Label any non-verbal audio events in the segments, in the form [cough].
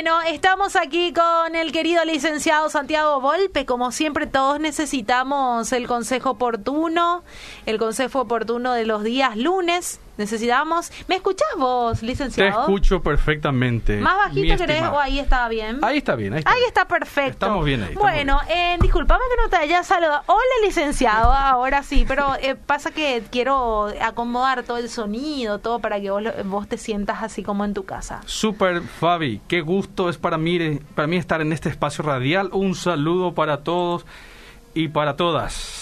Bueno, estamos aquí con el querido licenciado Santiago Volpe. Como siempre, todos necesitamos el consejo oportuno, el consejo oportuno de los días lunes necesitamos. ¿Me escuchás vos, licenciado? Te escucho perfectamente. ¿Más bajito querés o ahí está bien? Ahí está bien, ahí está, ahí está perfecto. Estamos bien ahí. bueno, Eh, disculpame que no te haya saludado. Hola, licenciado, ahora sí, pero eh, pasa que quiero acomodar todo el sonido, todo para que vos, vos te sientas así como en tu casa. Super, Fabi, qué gusto es para mí, para mí estar en este espacio radial. Un saludo para todos y para todas.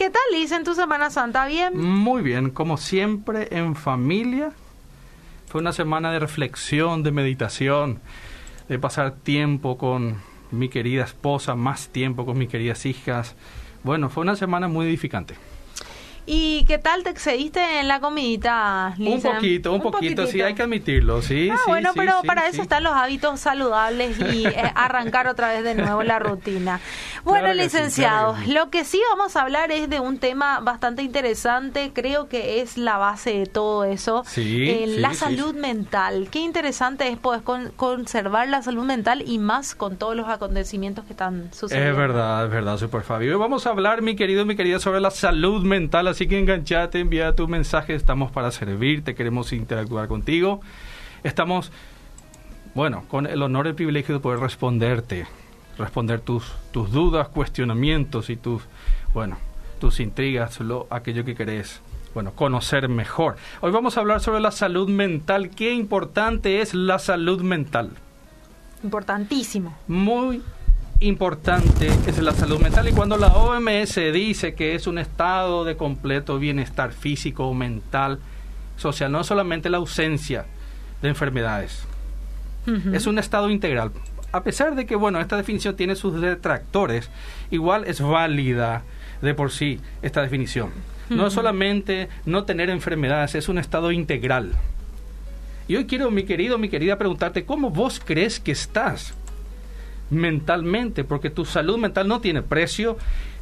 ¿Qué tal, Liz, en tu Semana Santa? ¿Bien? Muy bien, como siempre, en familia. Fue una semana de reflexión, de meditación, de pasar tiempo con mi querida esposa, más tiempo con mis queridas hijas. Bueno, fue una semana muy edificante. ¿Y qué tal te excediste en la comidita, Lisa? Un poquito, un, poquito, sí, hay que admitirlo, sí. Ah, bueno, pero para eso están los hábitos saludables y eh, [laughs] arrancar otra vez de nuevo la rutina. Bueno, licenciado, lo que sí vamos a hablar es de un tema bastante interesante, creo que es la base de todo eso, eh, la salud mental. Qué interesante es poder conservar la salud mental y más con todos los acontecimientos que están sucediendo. Es verdad, es verdad, super Fabio. Hoy vamos a hablar, mi querido, mi querida, sobre la salud mental así que enganchate, envía tu mensaje, estamos para servirte, queremos interactuar contigo. Estamos, bueno, con el honor y el privilegio de poder responderte, responder tus, tus dudas, cuestionamientos y tus, bueno, tus intrigas, lo, aquello que querés bueno, conocer mejor. Hoy vamos a hablar sobre la salud mental. Qué importante es la salud mental. Importantísimo. Muy importante es la salud mental y cuando la OMS dice que es un estado de completo bienestar físico, mental, social, no solamente la ausencia de enfermedades, es un estado integral. A pesar de que, bueno, esta definición tiene sus detractores, igual es válida de por sí esta definición. No es solamente no tener enfermedades, es un estado integral. Y hoy quiero, mi querido, mi querida, preguntarte, ¿cómo vos crees que estás? Mentalmente, porque tu salud mental no tiene precio,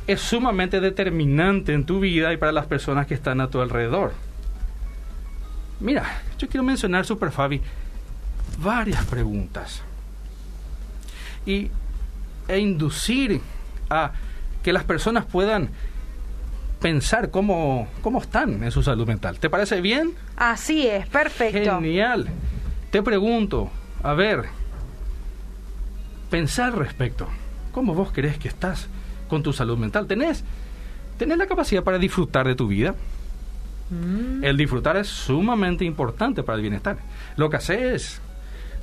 es sumamente determinante en tu vida y para las personas que están a tu alrededor. Mira, yo quiero mencionar, Super Fabi, varias preguntas y, e inducir a que las personas puedan pensar cómo, cómo están en su salud mental. ¿Te parece bien? Así es, perfecto. Genial. Te pregunto, a ver, pensar respecto. ¿Cómo vos crees que estás con tu salud mental? ¿Tenés, tenés la capacidad para disfrutar de tu vida? Mm. El disfrutar es sumamente importante para el bienestar. Lo que haces,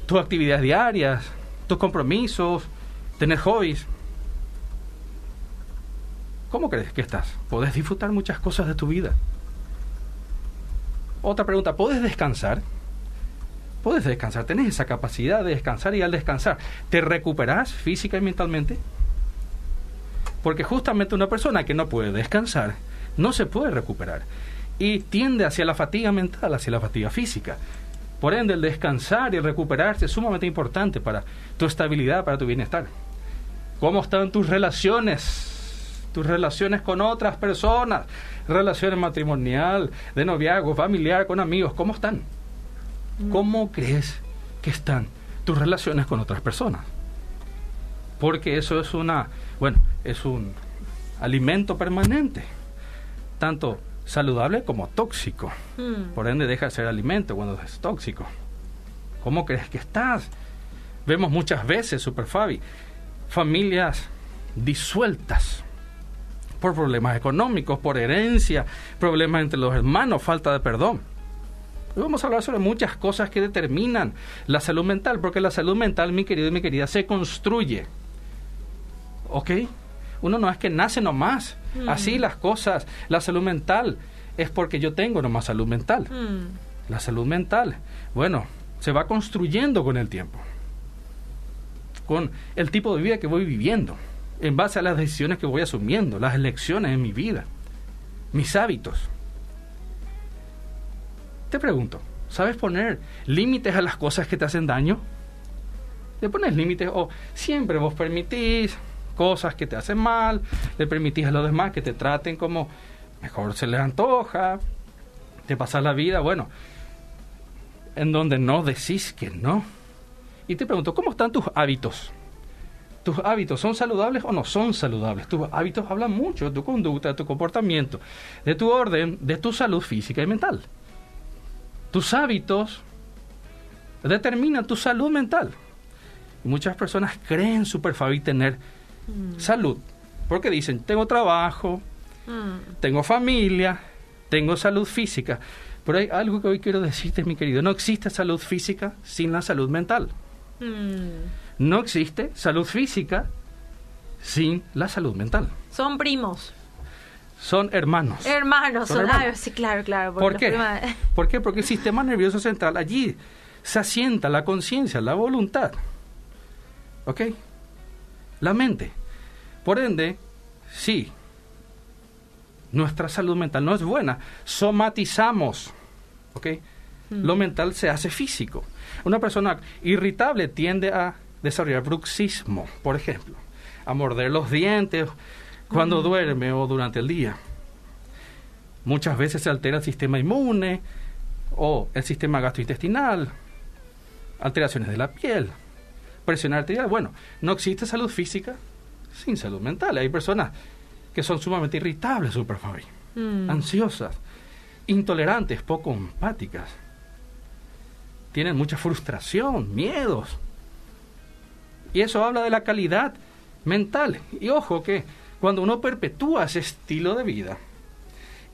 tus actividades diarias, tus compromisos, tener hobbies. ¿Cómo crees que estás? ¿Podés disfrutar muchas cosas de tu vida? Otra pregunta, ¿puedes descansar? Puedes descansar, tenés esa capacidad de descansar y al descansar, ¿te recuperás física y mentalmente? Porque justamente una persona que no puede descansar no se puede recuperar y tiende hacia la fatiga mental, hacia la fatiga física. Por ende, el descansar y recuperarse es sumamente importante para tu estabilidad, para tu bienestar. ¿Cómo están tus relaciones? Tus relaciones con otras personas, relaciones matrimonial, de noviazgo, familiar, con amigos, ¿cómo están? ¿Cómo crees que están tus relaciones con otras personas? Porque eso es una, bueno, es un alimento permanente, tanto saludable como tóxico. Hmm. Por ende deja de ser alimento cuando es tóxico. ¿Cómo crees que estás? Vemos muchas veces, Super Fabi, familias disueltas por problemas económicos, por herencia, problemas entre los hermanos, falta de perdón. Hoy vamos a hablar sobre muchas cosas que determinan la salud mental, porque la salud mental, mi querido y mi querida, se construye. ¿Ok? Uno no es que nace nomás. Mm. Así las cosas. La salud mental es porque yo tengo nomás salud mental. Mm. La salud mental, bueno, se va construyendo con el tiempo. Con el tipo de vida que voy viviendo. En base a las decisiones que voy asumiendo, las elecciones en mi vida, mis hábitos. Te pregunto, ¿sabes poner límites a las cosas que te hacen daño? ¿Le pones límites o siempre vos permitís cosas que te hacen mal, le permitís a los demás que te traten como mejor se les antoja, te pasas la vida, bueno, en donde no decís que no, Y te pregunto, ¿cómo están tus hábitos? ¿Tus hábitos son saludables o no son saludables? Tus hábitos hablan mucho de tu conducta, de tu comportamiento, de tu orden, de tu salud física y mental. Tus hábitos determinan tu salud mental. Y muchas personas creen super tener mm. salud, porque dicen, tengo trabajo, mm. tengo familia, tengo salud física. Pero hay algo que hoy quiero decirte, mi querido, no existe salud física sin la salud mental. Mm. No existe salud física sin la salud mental. Son primos. Son hermanos. Hermanos, son, sí, claro, claro. ¿Por qué? ¿Por qué? Porque el sistema nervioso central allí se asienta la conciencia, la voluntad. ¿Ok? La mente. Por ende, sí, nuestra salud mental no es buena. Somatizamos. ¿Ok? Lo mental se hace físico. Una persona irritable tiende a desarrollar bruxismo, por ejemplo, a morder los dientes cuando duerme o durante el día. Muchas veces se altera el sistema inmune o el sistema gastrointestinal, alteraciones de la piel, presión arterial. Bueno, no existe salud física sin salud mental. Hay personas que son sumamente irritables, super mm. ansiosas, intolerantes, poco empáticas. Tienen mucha frustración, miedos. Y eso habla de la calidad mental. Y ojo que cuando uno perpetúa ese estilo de vida,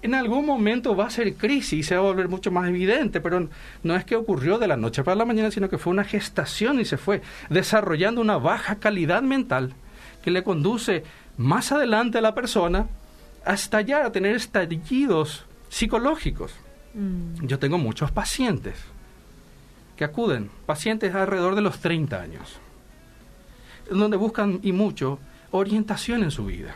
en algún momento va a ser crisis y se va a volver mucho más evidente, pero no es que ocurrió de la noche para la mañana, sino que fue una gestación y se fue desarrollando una baja calidad mental que le conduce más adelante a la persona a estallar, a tener estallidos psicológicos. Mm. Yo tengo muchos pacientes que acuden, pacientes alrededor de los 30 años, donde buscan y mucho orientación en su vida.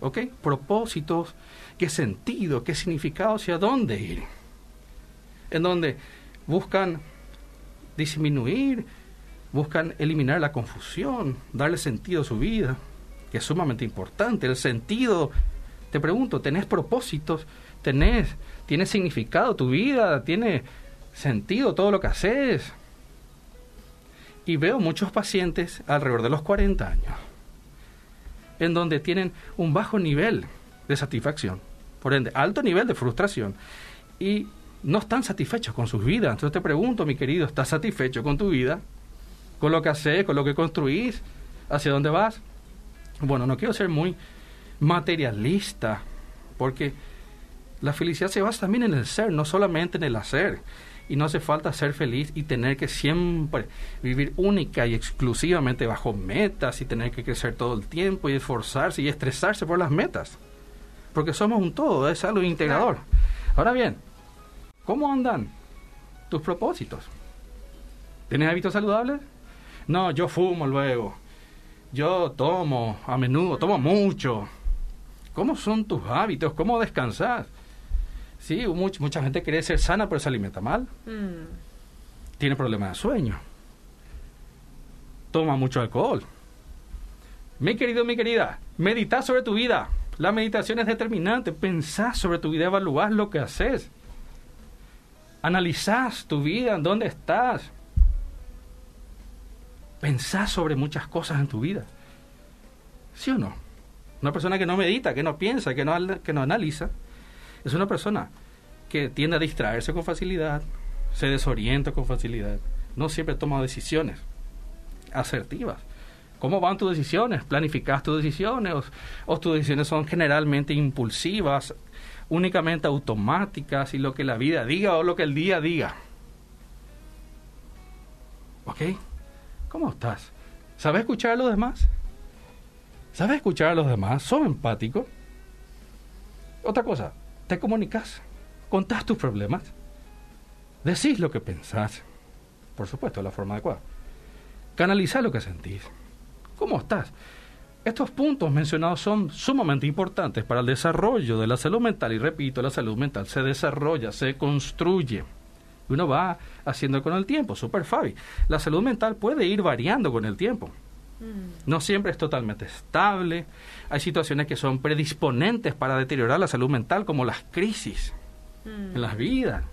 ¿Ok? Propósitos, qué sentido, qué significado, hacia dónde ir. En donde buscan disminuir, buscan eliminar la confusión, darle sentido a su vida, que es sumamente importante. El sentido, te pregunto, ¿tenés propósitos? ¿Tenés, ¿Tiene significado tu vida? ¿Tiene sentido todo lo que haces? Y veo muchos pacientes alrededor de los 40 años, en donde tienen un bajo nivel de satisfacción, por ende, alto nivel de frustración y no están satisfechos con sus vidas. Entonces te pregunto, mi querido, ¿estás satisfecho con tu vida? ¿Con lo que haces? ¿Con lo que construís? ¿Hacia dónde vas? Bueno, no quiero ser muy materialista, porque la felicidad se basa también en el ser, no solamente en el hacer. Y no hace falta ser feliz y tener que siempre vivir única y exclusivamente bajo metas y tener que crecer todo el tiempo y esforzarse y estresarse por las metas porque somos un todo, es algo integrador. Ahora bien, ¿cómo andan tus propósitos? ¿Tienes hábitos saludables? No, yo fumo luego. Yo tomo a menudo, tomo mucho. ¿Cómo son tus hábitos? ¿Cómo descansas? Sí, mucha gente quiere ser sana, pero se alimenta mal. Mm. Tiene problemas de sueño. Toma mucho alcohol. Mi querido, mi querida, medita sobre tu vida. La meditación es determinante. Pensás sobre tu vida, evaluás lo que haces. Analizás tu vida, dónde estás. Pensás sobre muchas cosas en tu vida. ¿Sí o no? Una persona que no medita, que no piensa, que no, que no analiza, es una persona que tiende a distraerse con facilidad, se desorienta con facilidad, no siempre toma decisiones asertivas. ¿Cómo van tus decisiones? ¿Planificas tus decisiones? ¿O, tus decisiones son generalmente impulsivas, únicamente automáticas y lo que la vida diga o lo que el día diga? ¿Ok? ¿Cómo estás? ¿Sabes escuchar a los demás? ¿Sabes escuchar a los demás? ¿Son empáticos? Otra cosa, te comunicas, contás tus problemas, decís lo que pensás, por supuesto, de la forma adecuada, canalizás lo que sentís. ¿Cómo estás? Estos puntos mencionados son sumamente importantes para el desarrollo de la salud mental y repito, la salud mental se desarrolla, se construye. Uno va haciendo con el tiempo, super Fabi. La salud mental puede ir variando con el tiempo. Mm. No siempre es totalmente estable. Hay situaciones que son predisponentes para deteriorar la salud mental, como las crisis en las vidas.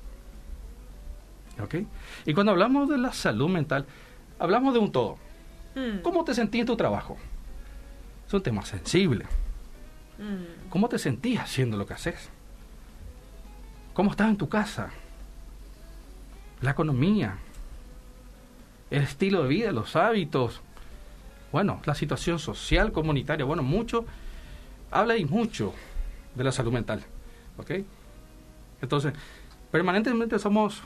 ¿Ok? Y cuando hablamos de la salud mental, hablamos de un todo. Mm. ¿Cómo te sentís en tu trabajo? Es un tema sensible. Mm. ¿Cómo te sentís haciendo lo que haces? ¿Cómo estás en tu casa? La economía, el estilo de vida, los hábitos, bueno, la situación social, comunitaria, bueno, mucho, habla y mucho de la salud mental, ¿ok? Entonces, permanentemente somos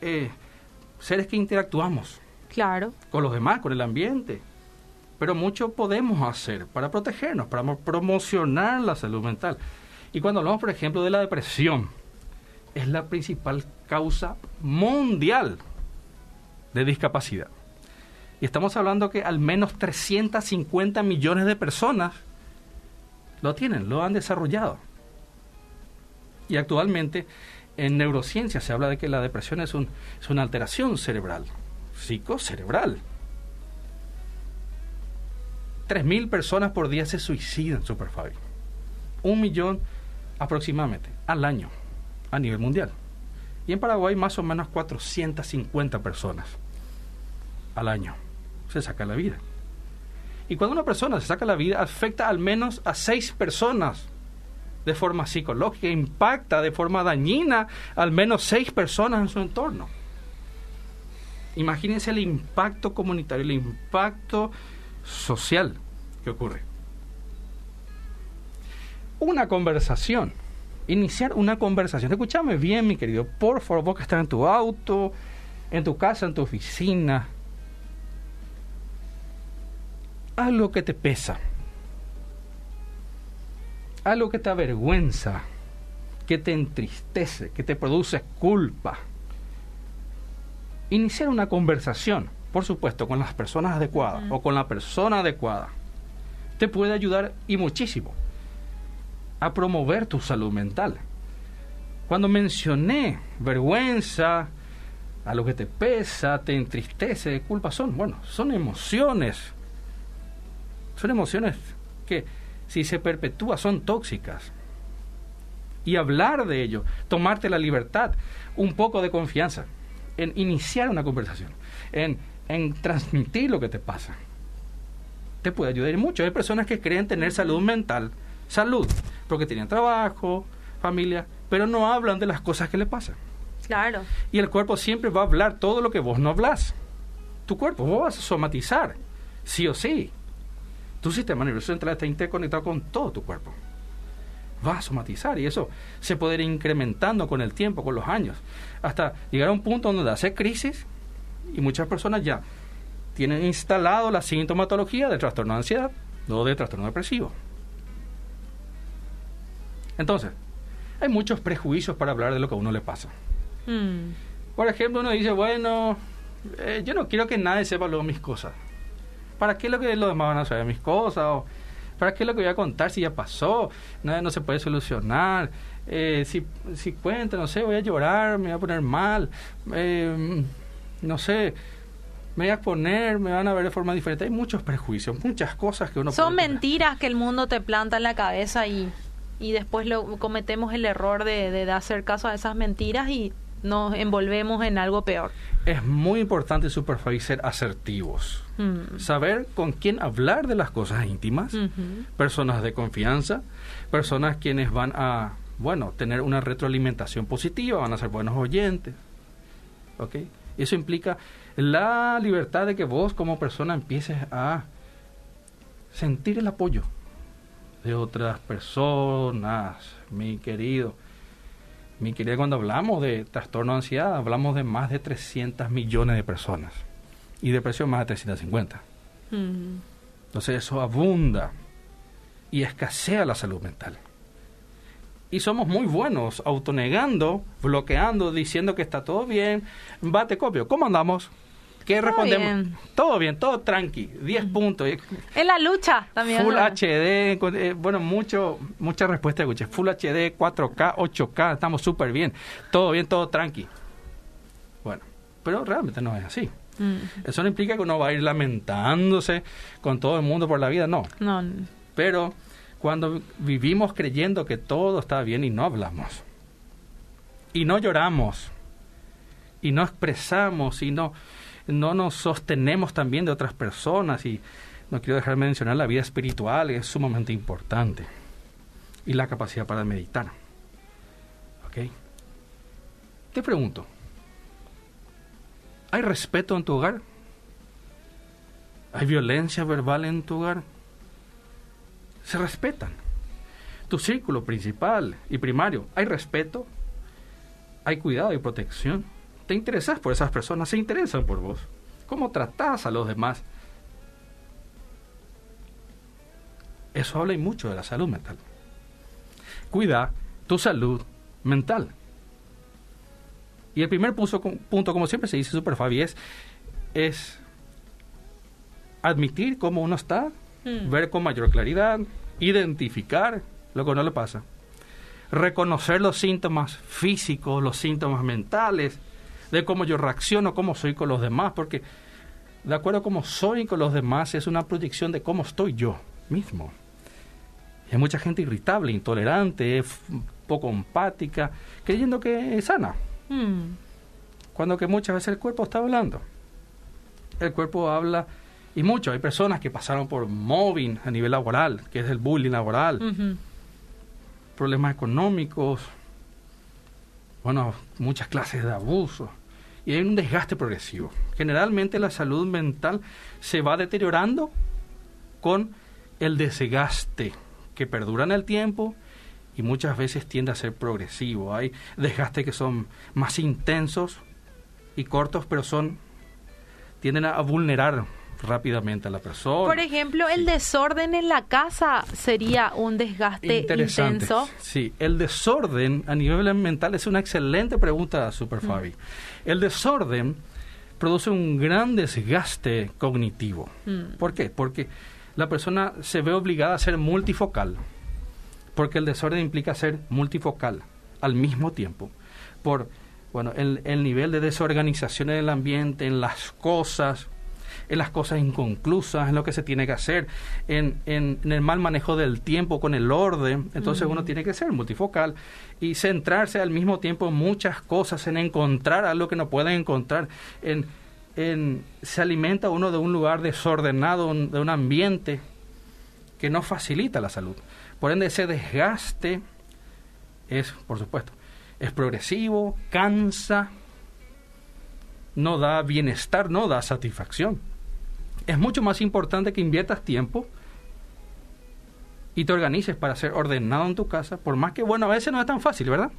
eh, seres que interactuamos. Claro. Con los demás, con el ambiente. Pero mucho podemos hacer para protegernos, para promocionar la salud mental. Y cuando hablamos, por ejemplo, de la depresión, es la principal causa mundial de discapacidad. Y estamos hablando que al menos 350 millones de personas lo tienen, lo han desarrollado. Y actualmente en neurociencia se habla de que la depresión es, un, es una alteración cerebral, psicocerebral. 3.000 personas por día se suicidan, Superfabi. Un millón aproximadamente al año a nivel mundial. Y en Paraguay más o menos 450 personas al año se saca la vida. Y cuando una persona se saca la vida, afecta al menos a seis personas de forma psicológica, impacta de forma dañina al menos seis personas en su entorno. Imagínense el impacto comunitario, el impacto social que ocurre. Una conversación, iniciar una conversación. Escúchame bien, mi querido, por favor, vos que estás en tu auto, en tu casa, en tu oficina, algo que te pesa, algo que te avergüenza, que te entristece, que te produce culpa. Iniciar una conversación, por supuesto, con las personas adecuadas o con la persona adecuada, te puede ayudar y muchísimo a promover tu salud mental. Cuando mencioné vergüenza, a lo que te pesa, te entristece, culpa, son, bueno, son emociones son emociones que si se perpetúa son tóxicas. Y hablar de ello, tomarte la libertad, un poco de confianza, en iniciar una conversación, en, en transmitir lo que te pasa, te puede ayudar mucho. Hay personas que creen tener salud mental, salud, porque tienen trabajo, familia, pero no hablan de las cosas que le pasan. Claro. Y el cuerpo siempre va a hablar todo lo que vos no hablas. Tu cuerpo, vos vas a somatizar, sí o sí. Tu sistema nervioso central está interconectado con todo tu cuerpo. Va a somatizar y eso se puede ir incrementando con el tiempo, con los años, hasta llegar a un punto donde hace crisis y muchas personas ya tienen instalado la sintomatología del trastorno de ansiedad o de trastorno depresivo. Entonces, hay muchos prejuicios para hablar de lo que a uno le pasa. Hmm. Por ejemplo, uno dice, bueno, eh, yo no quiero que nadie sepa luego mis cosas. ¿Para qué lo que los demás van a saber mis cosas? O, ¿Para qué lo que voy a contar si ya pasó? No se puede solucionar. Eh, si, si cuenta, no sé, voy a llorar, me voy a poner mal. Eh, no sé, me voy a poner, me van a ver de forma diferente. Hay muchos prejuicios, muchas cosas que uno Son mentiras que el mundo te planta en la cabeza y, y después lo, cometemos el error de, de hacer caso a esas mentiras y nos envolvemos en algo peor. Es muy importante, Superfabi, ser asertivos. Mm. Saber con quién hablar de las cosas íntimas, personas de confianza, personas quienes van a, bueno, tener una retroalimentación positiva, van a ser buenos oyentes. ¿Ok? Eso implica la libertad de que vos como persona empieces a sentir el apoyo de otras personas, mi querido. Mi querida, cuando hablamos de trastorno de ansiedad, hablamos de más de 300 millones de personas y depresión más de 350. Entonces eso abunda y escasea la salud mental. Y somos muy buenos autonegando, bloqueando, diciendo que está todo bien. Bate copio. ¿Cómo andamos? ¿Qué respondemos? Todo bien, todo tranqui, 10 puntos. En la lucha también. Full HD, eh, bueno, mucho, mucha respuesta escuché. Full HD, 4K, 8K, estamos súper bien. Todo bien, todo tranqui. Bueno, pero realmente no es así. Mm. Eso no implica que uno va a ir lamentándose con todo el mundo por la vida, no. No. Pero cuando vivimos creyendo que todo está bien y no hablamos, y no lloramos, y no expresamos, y no no nos sostenemos también de otras personas y no quiero dejar de mencionar la vida espiritual, es sumamente importante. Y la capacidad para meditar. ¿Ok? Te pregunto, ¿hay respeto en tu hogar? ¿Hay violencia verbal en tu hogar? Se respetan. Tu círculo principal y primario, ¿hay respeto? ¿Hay cuidado y protección? ¿Te interesas por esas personas? ¿Se interesan por vos? ¿Cómo tratás a los demás? Eso habla y mucho de la salud mental. Cuida tu salud mental. Y el primer punto, punto como siempre se dice Super Fabi, es, es admitir cómo uno está, mm. ver con mayor claridad, identificar lo que no le pasa, reconocer los síntomas físicos, los síntomas mentales, de cómo yo reacciono, cómo soy con los demás, porque de acuerdo a cómo soy con los demás es una proyección de cómo estoy yo mismo. hay mucha gente irritable, intolerante, poco empática, creyendo que es sana. Mm. Cuando que muchas veces el cuerpo está hablando. El cuerpo habla y mucho. Hay personas que pasaron por mobbing a nivel laboral, que es el bullying laboral, problemas económicos, bueno, muchas clases de abuso y hay un desgaste progresivo. Generalmente la salud mental se va deteriorando con el desgaste que perdura en el tiempo y muchas veces tiende a ser progresivo. Hay desgastes que son más intensos y cortos, pero son tienden a vulnerar rápidamente a la persona. Por ejemplo, el desorden en la casa sería un desgaste intenso. Sí, el desorden a nivel mental es una excelente pregunta, Super Fabi. El desorden produce un gran desgaste cognitivo. Mm. ¿Por qué? Porque la persona se ve obligada a ser multifocal. Porque el desorden implica ser multifocal al mismo tiempo. Por bueno, el, el nivel de desorganización en el ambiente, en las cosas, en las cosas inconclusas, en lo que se tiene que hacer, en, en, el mal manejo del tiempo con el orden. Entonces uno tiene que ser multifocal y centrarse al mismo tiempo en muchas cosas, en encontrar algo que no pueden encontrar, en, en se alimenta uno de un lugar desordenado, de un ambiente que no facilita la salud. Por ende, ese desgaste es, por supuesto, es progresivo, cansa, no da bienestar, no da satisfacción es mucho más importante que inviertas tiempo y te organices para ser ordenado en tu casa, por más que, bueno, a veces no es tan fácil, ¿verdad?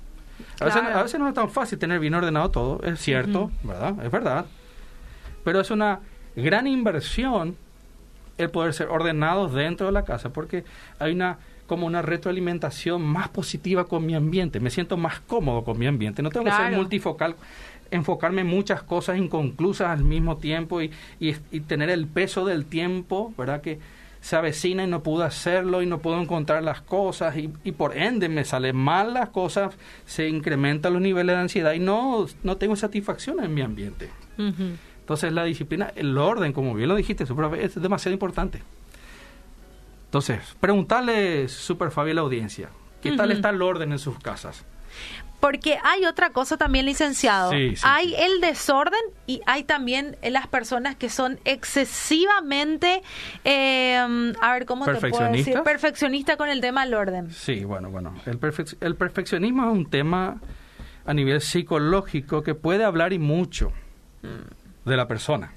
A, veces, no es tan fácil tener bien ordenado todo, es cierto, ¿verdad? Es verdad. Pero es una gran inversión el poder ser ordenados dentro de la casa, porque hay una como una retroalimentación más positiva con mi ambiente, me siento más cómodo con mi ambiente, no tengo que ser multifocal enfocarme en muchas cosas inconclusas al mismo tiempo y, y, tener el peso del tiempo, ¿verdad? Que se avecina y no puedo hacerlo y no puedo encontrar las cosas y, y por ende me salen mal las cosas, se incrementan los niveles de ansiedad y no, no tengo satisfacción en mi ambiente. Entonces la disciplina, el orden, como bien lo dijiste, es demasiado importante. Entonces, preguntarle, Super Fabi, a la audiencia, ¿qué tal está el orden en sus casas? Porque hay otra cosa también, licenciado. hay el desorden y hay también las personas que son excesivamente, eh, a ver, ¿cómo te puedo decir? Perfeccionista con el tema del orden. Sí, bueno, bueno. El, el perfeccionismo es un tema a nivel psicológico que puede hablar y mucho mm. de la persona.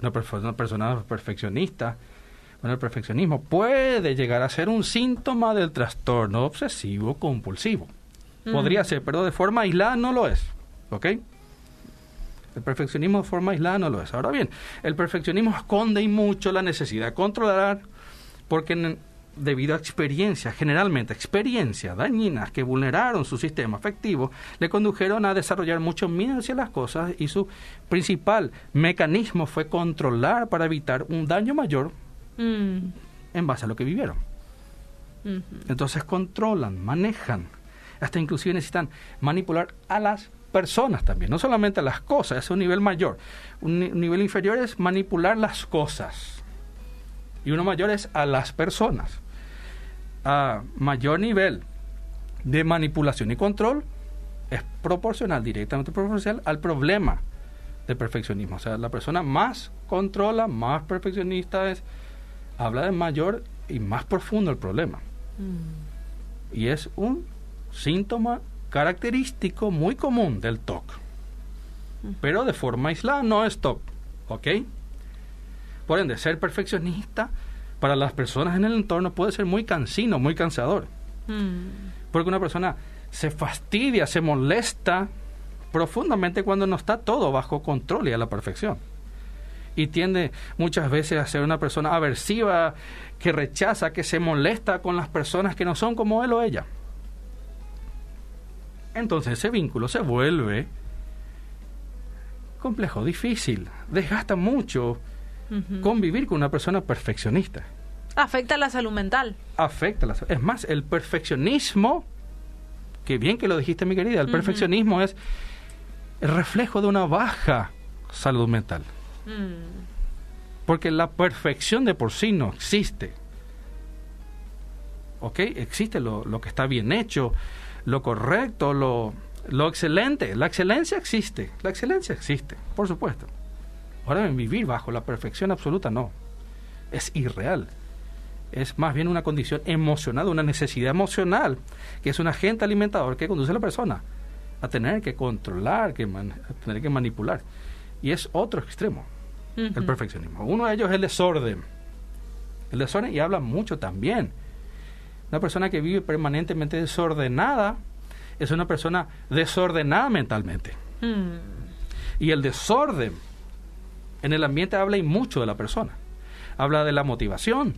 Una, una persona perfeccionista bueno, el perfeccionismo puede llegar a ser un síntoma del trastorno obsesivo compulsivo. Podría ser, pero de forma aislada no lo es. ¿Ok? El perfeccionismo de forma aislada no lo es. Ahora bien, el perfeccionismo esconde y mucho la necesidad de controlar porque debido a experiencias, generalmente experiencias dañinas que vulneraron su sistema afectivo, le condujeron a desarrollar mucho miedo hacia las cosas y su principal mecanismo fue controlar para evitar un daño mayor mm. en base a lo que vivieron. Entonces controlan, manejan hasta inclusive necesitan manipular a las personas también, no solamente a las cosas, es un nivel mayor. Un, nivel inferior es manipular las cosas y uno mayor es a las personas. A mayor nivel de manipulación y control es proporcional, directamente proporcional al problema de perfeccionismo. O sea, la persona más controla, más perfeccionista es, habla de mayor y más profundo el problema. Mm. Y es un síntoma característico muy común del TOC. Pero de forma aislada no es TOC. ¿Ok? Por ende, ser perfeccionista para las personas en el entorno puede ser muy cansino, muy cansador. Mm. Porque una persona se fastidia, se molesta profundamente cuando no está todo bajo control y a la perfección. Y tiende muchas veces a ser una persona aversiva, que rechaza, que se molesta con las personas que no son como él o ella. Entonces ese vínculo se vuelve complejo, difícil, desgasta mucho convivir con una persona perfeccionista. Afecta la salud mental. Afecta la salud. Es más, el perfeccionismo, que bien que lo dijiste mi querida, el perfeccionismo es el reflejo de una baja salud mental. Mm. Porque la perfección de por sí no existe. ¿Ok? Existe lo, lo que está bien hecho, lo correcto, lo, lo excelente. La excelencia existe. La excelencia existe, por supuesto. Ahora, vivir bajo la perfección absoluta, no. Es irreal. Es más bien una condición emocional, una necesidad emocional, que es un agente alimentador que conduce a la persona a tener que controlar, que a tener que manipular. Y es otro extremo, el perfeccionismo. Uno de ellos es el desorden. El desorden, y habla mucho también. Una persona que vive permanentemente desordenada es una persona desordenada mentalmente. Mm. Y el desorden en el ambiente habla y mucho de la persona. Habla de la motivación,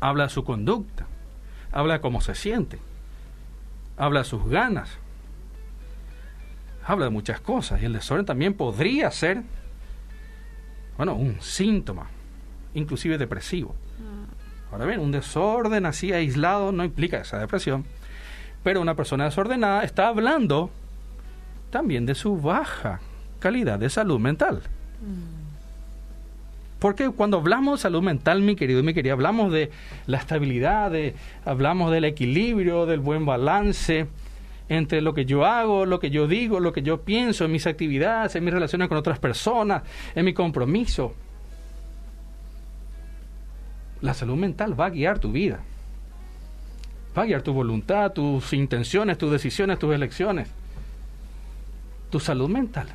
habla de su conducta, habla de cómo se siente, habla de sus ganas, habla de muchas cosas. Y el desorden también podría ser, bueno, un síntoma, inclusive depresivo. Mm. Ahora bien, un desorden así aislado no implica esa depresión, pero una persona desordenada está hablando también de su baja calidad de salud mental. Mm. Porque cuando hablamos de salud mental, mi querido y mi querida, hablamos de la estabilidad, de, hablamos del equilibrio, del buen balance entre lo que yo hago, lo que yo digo, lo que yo pienso, en mis actividades, en mis relaciones con otras personas, en mi compromiso. La salud mental va a guiar tu vida. Va a guiar tu voluntad, tus intenciones, tus decisiones, tus elecciones. Tu salud mental.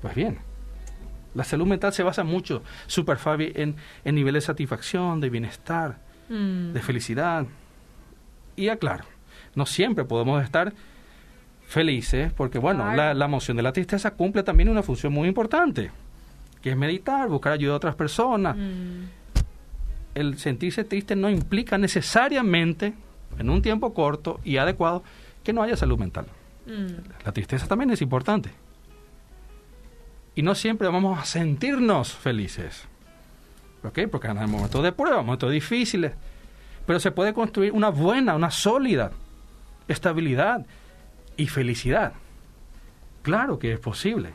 Pues bien, la salud mental se basa mucho, super Fabi, en, en niveles de satisfacción, de bienestar, mm. de felicidad. Y aclaro, no siempre podemos estar felices, porque bueno, la, la, emoción de la tristeza cumple también una función muy importante, que es meditar, buscar ayuda a otras personas. Mm. El sentirse triste no implica necesariamente, en un tiempo corto y adecuado, que no haya salud mental. Mm. La tristeza también es importante y no siempre vamos a sentirnos felices. ¿Ok? Porque en momentos de prueba, momentos difíciles. Pero se puede construir una buena, una sólida estabilidad y felicidad. Claro que es posible.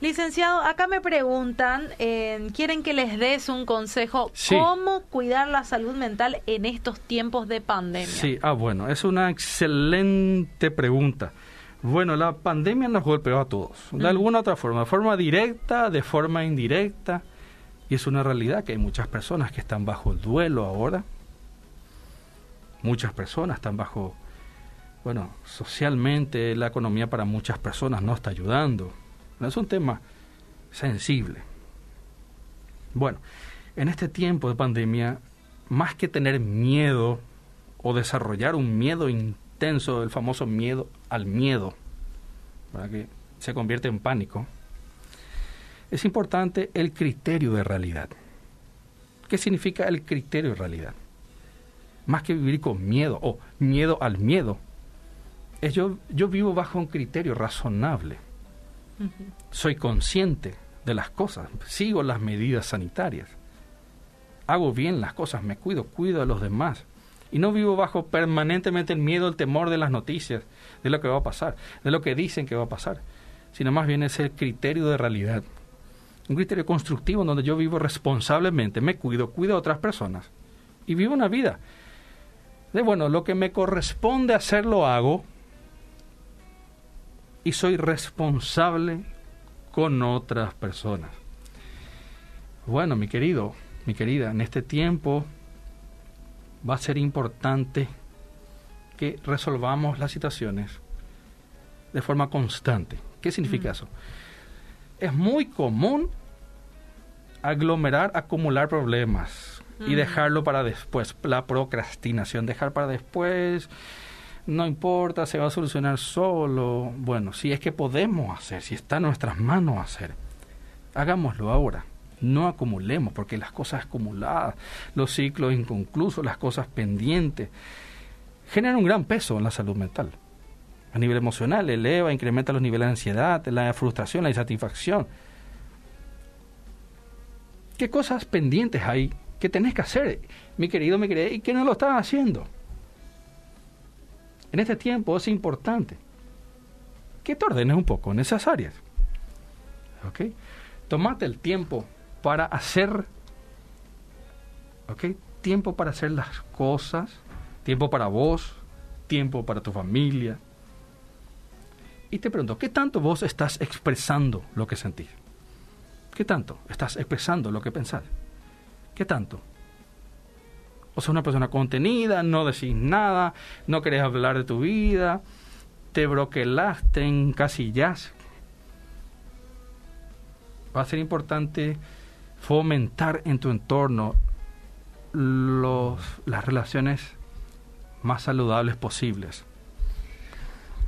Licenciado, acá me preguntan, eh, quieren que les des un consejo, ¿cómo cuidar la salud mental en estos tiempos de pandemia? Sí, ah, bueno, es una excelente pregunta. Bueno, la pandemia nos golpeó a todos, de alguna otra forma, de forma directa, de forma indirecta, y es una realidad que hay muchas personas que están bajo el duelo ahora, muchas personas están bajo, bueno, socialmente la economía para muchas personas no está ayudando, es un tema sensible. Bueno, en este tiempo de pandemia, más que tener miedo o desarrollar un miedo intenso, el famoso miedo al miedo, para que se convierte en pánico, es importante el criterio de realidad. ¿Qué significa el criterio de realidad? Más que vivir con miedo o miedo al miedo, es yo, yo vivo bajo un criterio razonable. Soy consciente de las cosas, sigo las medidas sanitarias, hago bien las cosas, me cuido, cuido a los demás, y no vivo bajo permanentemente el miedo, el temor de las noticias, de lo que va a pasar, de lo que dicen que va a pasar, sino más bien es el criterio de realidad. Un criterio constructivo donde yo vivo responsablemente, me cuido, cuido a otras personas y vivo una vida. De, bueno, lo que me corresponde hacer lo hago y soy responsable con otras personas. Bueno, mi querido, mi querida, en este tiempo va a ser importante que resolvamos las situaciones de forma constante. ¿Qué significa eso? Es muy común aglomerar, acumular problemas y dejarlo para después. La procrastinación, dejar para después, no importa, se va a solucionar solo. Bueno, si es que podemos hacer, si está en nuestras manos hacer, hagámoslo ahora. No acumulemos, porque las cosas acumuladas, los ciclos inconclusos, las cosas pendientes, generan un gran peso en la salud mental. A nivel emocional, eleva, incrementa los niveles de ansiedad, la frustración, la insatisfacción. ¿Qué cosas pendientes hay que tenés que hacer, mi querido, mi querida, y que no lo estás haciendo? En este tiempo es importante que te ordenes un poco en esas áreas. ¿Ok? Tomate el tiempo para hacer, ¿ok? Tiempo para hacer las cosas, tiempo para vos, tiempo para tu familia. Y te pregunto, ¿qué tanto vos estás expresando lo que sentís? ¿Qué tanto estás expresando lo que pensás? ¿Qué tanto? O sea, una persona contenida, no decís nada, no querés hablar de tu vida, te broquelaste, encasillaste. Va a ser importante fomentar en tu entorno los, las relaciones más saludables posibles.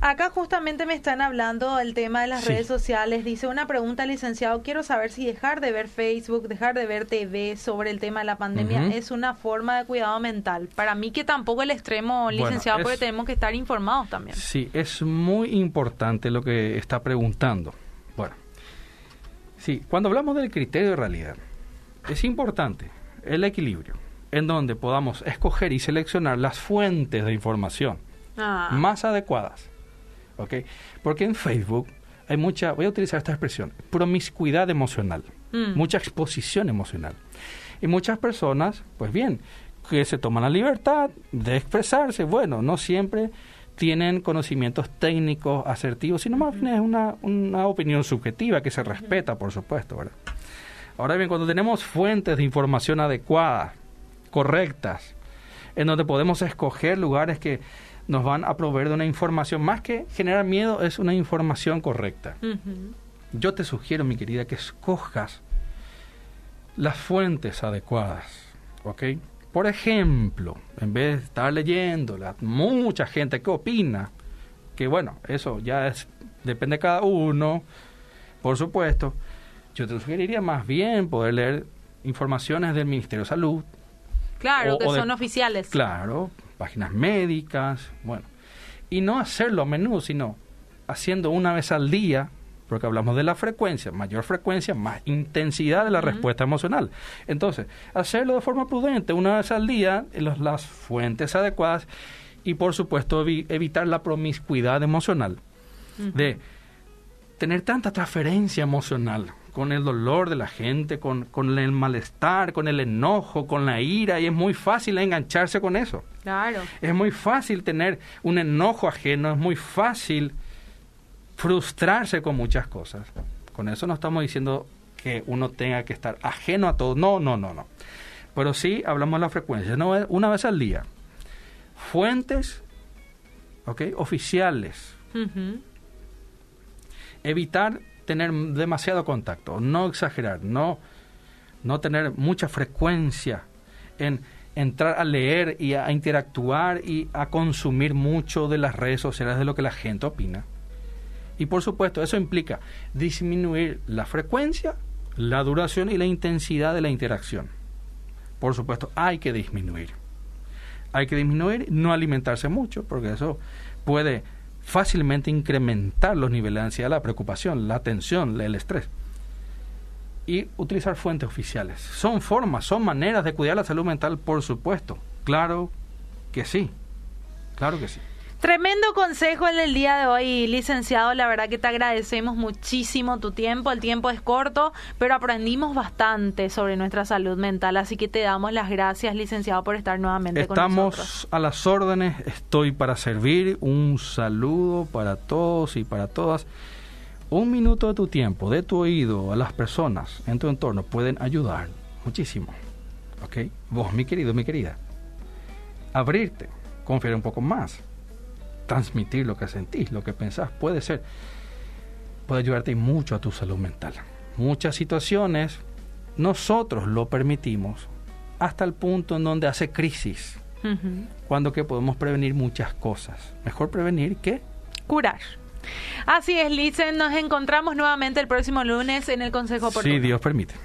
Acá justamente me están hablando del tema de las redes sociales. Dice una pregunta, licenciado, quiero saber si dejar de ver Facebook, dejar de ver TV sobre el tema de la pandemia es una forma de cuidado mental. Para mí que tampoco el extremo, licenciado, porque tenemos que estar informados también. Sí, es muy importante lo que está preguntando. Bueno, sí, cuando hablamos del criterio de realidad, es importante el equilibrio en donde podamos escoger y seleccionar las fuentes de información ah. más adecuadas ¿ok? Porque en Facebook hay mucha, voy a utilizar esta expresión, promiscuidad emocional, mm. mucha exposición emocional. Y muchas personas, pues bien, que se toman la libertad de expresarse, bueno, no siempre tienen conocimientos técnicos asertivos, sino más bien es una, una opinión subjetiva que se respeta, por supuesto, ¿verdad? Ahora bien, cuando tenemos fuentes de información adecuadas, correctas, en donde podemos escoger lugares que nos van a proveer de una información, más que generar miedo, es una información correcta. Yo te sugiero, mi querida, que escojas las fuentes adecuadas, ¿ok? Por ejemplo, en vez de estar leyendo la, mucha gente que opina, que bueno, eso ya es, depende de cada uno, por supuesto, yo te sugeriría más bien poder leer informaciones del Ministerio de Salud. Claro, que son oficiales. Claro, páginas médicas, bueno. Y no hacerlo a menudo, sino haciendo una vez al día, porque hablamos de la frecuencia, mayor frecuencia, más intensidad de la respuesta emocional. Entonces, hacerlo de forma prudente, una vez al día, en las fuentes adecuadas y, por supuesto, evitar la promiscuidad emocional, de tener tanta transferencia emocional con el dolor de la gente, con, con, el malestar, con el enojo, con la ira, y es muy fácil engancharse con eso. Claro. Es muy fácil tener un enojo ajeno, es muy fácil frustrarse con muchas cosas. Con eso no estamos diciendo que uno tenga que estar ajeno a todo. No, no, no, no. Pero sí hablamos de la frecuencia, no, una vez al día. Fuentes, ¿ok? Oficiales. Evitar tener demasiado contacto, no exagerar, no, no tener mucha frecuencia en entrar a leer y a, interactuar y a consumir mucho de las redes sociales de lo que la gente opina. Y por supuesto, eso implica disminuir la frecuencia, la duración y la intensidad de la interacción. Por supuesto, hay que disminuir. Hay que disminuir, no alimentarse mucho, porque eso puede fácilmente incrementar los niveles de ansiedad, la preocupación, la tensión, el estrés. Y utilizar fuentes oficiales. Son formas, son maneras de cuidar la salud mental, por supuesto. Claro que sí. Claro que sí. Tremendo consejo el del día de hoy, licenciado. La verdad que te agradecemos muchísimo tu tiempo. El tiempo es corto, pero aprendimos bastante sobre nuestra salud mental. Así que te damos las gracias, licenciado, por estar nuevamente con nosotros. Estamos a las órdenes. Estoy para servir. Un saludo para todos y para todas. Un minuto de tu tiempo, de tu oído a las personas en tu entorno pueden ayudar muchísimo. ¿Ok? Vos, mi querido, mi querida. Abrirte, confiar un poco más transmitir lo que sentís, lo que pensás, puede ser, puede ayudarte mucho a tu salud mental. Muchas situaciones nosotros lo permitimos hasta el punto en donde hace crisis, cuando que podemos prevenir muchas cosas. Mejor prevenir que curar. Así es, Lizen, nos encontramos nuevamente el próximo lunes en el Consejo Oportuno. Si Dios permite.